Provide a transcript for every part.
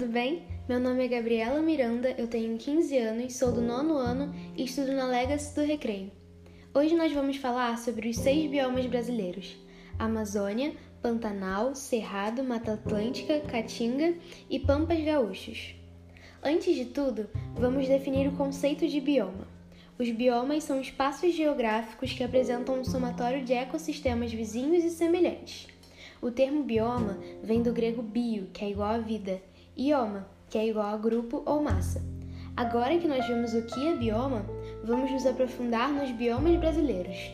tudo bem? Meu nome é Gabriela Miranda, eu tenho 15 anos, sou do nono ano e estudo na Legacy do Recreio. Hoje nós vamos falar sobre os seis biomas brasileiros: Amazônia, Pantanal, Cerrado, Mata Atlântica, Caatinga e Pampas Gaúchos. Antes de tudo, vamos definir o conceito de bioma. Os biomas são espaços geográficos que apresentam um somatório de ecossistemas vizinhos e semelhantes. O termo bioma vem do grego bio, que é igual a vida, ioma, que é igual a grupo ou massa. Agora que nós vimos o que é bioma, vamos nos aprofundar nos biomas brasileiros.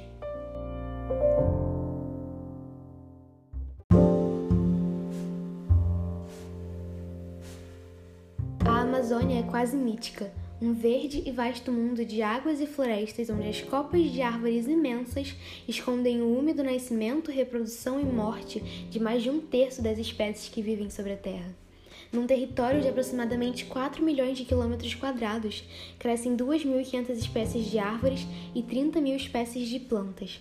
A Amazônia é quase mítica, um verde e vasto mundo de águas e florestas onde as copas de árvores imensas escondem o úmido nascimento, reprodução e morte de mais de um terço das espécies que vivem sobre a Terra. Num território de aproximadamente 4 milhões de quilômetros quadrados, crescem 2.500 espécies de árvores e 30 mil espécies de plantas.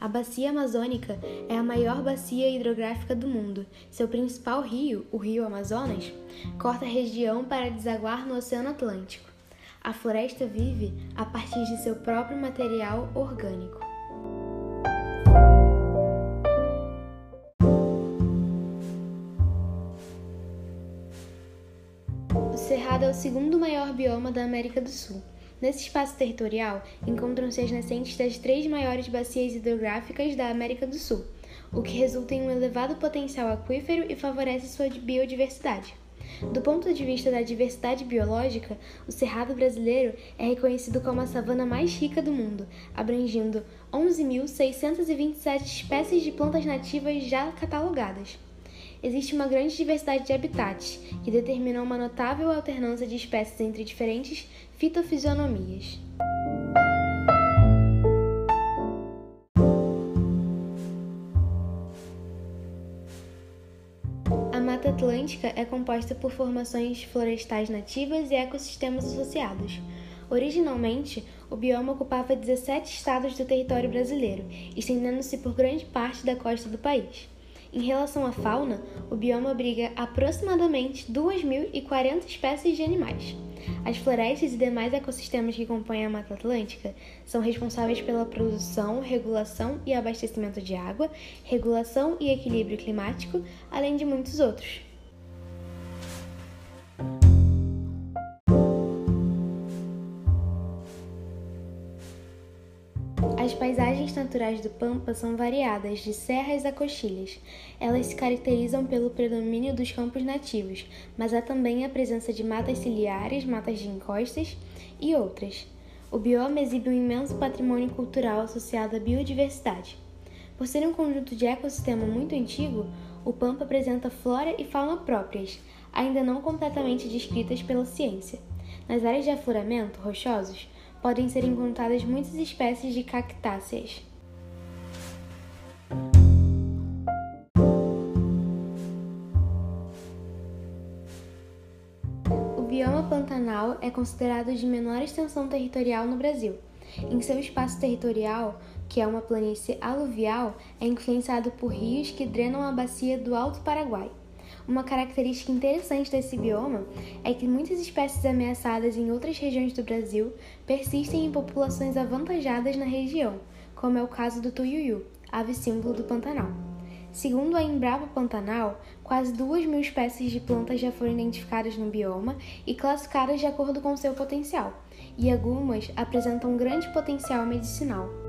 A Bacia Amazônica é a maior bacia hidrográfica do mundo. Seu principal rio, o Rio Amazonas, corta a região para desaguar no Oceano Atlântico. A floresta vive a partir de seu próprio material orgânico. Cerrado é o segundo maior bioma da América do Sul. Nesse espaço territorial encontram-se as nascentes das três maiores bacias hidrográficas da América do Sul, o que resulta em um elevado potencial aquífero e favorece sua biodiversidade. Do ponto de vista da diversidade biológica, o Cerrado brasileiro é reconhecido como a savana mais rica do mundo, abrangindo 11.627 espécies de plantas nativas já catalogadas. Existe uma grande diversidade de habitats, que determinam uma notável alternância de espécies entre diferentes fitofisionomias. A Mata Atlântica é composta por formações florestais nativas e ecossistemas associados. Originalmente, o bioma ocupava 17 estados do território brasileiro, estendendo-se por grande parte da costa do país. Em relação à fauna, o bioma abriga aproximadamente 2.040 espécies de animais. As florestas e demais ecossistemas que compõem a Mata Atlântica são responsáveis pela produção, regulação e abastecimento de água, regulação e equilíbrio climático, além de muitos outros. As paisagens naturais do Pampa são variadas, de serras a coxilhas. Elas se caracterizam pelo predomínio dos campos nativos, mas há também a presença de matas ciliares, matas de encostas e outras. O bioma exibe um imenso patrimônio cultural associado à biodiversidade. Por ser um conjunto de ecossistema muito antigo, o Pampa apresenta flora e fauna próprias, ainda não completamente descritas pela ciência. Nas áreas de afloramento rochosos, podem ser encontradas muitas espécies de cactáceas. O bioma Pantanal é considerado de menor extensão territorial no Brasil. Em seu espaço territorial, que é uma planície aluvial, é influenciado por rios que drenam a bacia do Alto Paraguai. Uma característica interessante desse bioma é que muitas espécies ameaçadas em outras regiões do Brasil persistem em populações avantajadas na região, como é o caso do tuiuiu, ave símbolo do Pantanal. Segundo a Embrapa Pantanal, quase duas mil espécies de plantas já foram identificadas no bioma e classificadas de acordo com seu potencial, e algumas apresentam grande potencial medicinal.